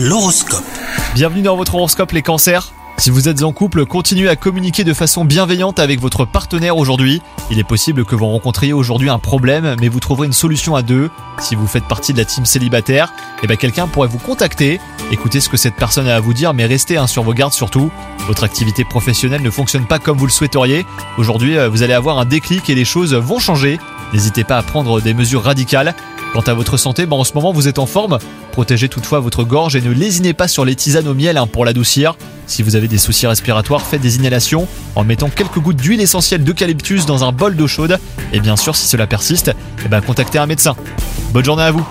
L'horoscope. Bienvenue dans votre horoscope les cancers. Si vous êtes en couple, continuez à communiquer de façon bienveillante avec votre partenaire aujourd'hui. Il est possible que vous rencontriez aujourd'hui un problème, mais vous trouverez une solution à deux. Si vous faites partie de la team célibataire, eh ben quelqu'un pourrait vous contacter. Écoutez ce que cette personne a à vous dire, mais restez hein, sur vos gardes surtout. Votre activité professionnelle ne fonctionne pas comme vous le souhaiteriez. Aujourd'hui, euh, vous allez avoir un déclic et les choses vont changer. N'hésitez pas à prendre des mesures radicales. Quant à votre santé, ben en ce moment vous êtes en forme. Protégez toutefois votre gorge et ne lésinez pas sur les tisanes au miel hein, pour l'adoucir. Si vous avez des soucis respiratoires, faites des inhalations en mettant quelques gouttes d'huile essentielle d'eucalyptus dans un bol d'eau chaude. Et bien sûr, si cela persiste, eh ben, contactez un médecin. Bonne journée à vous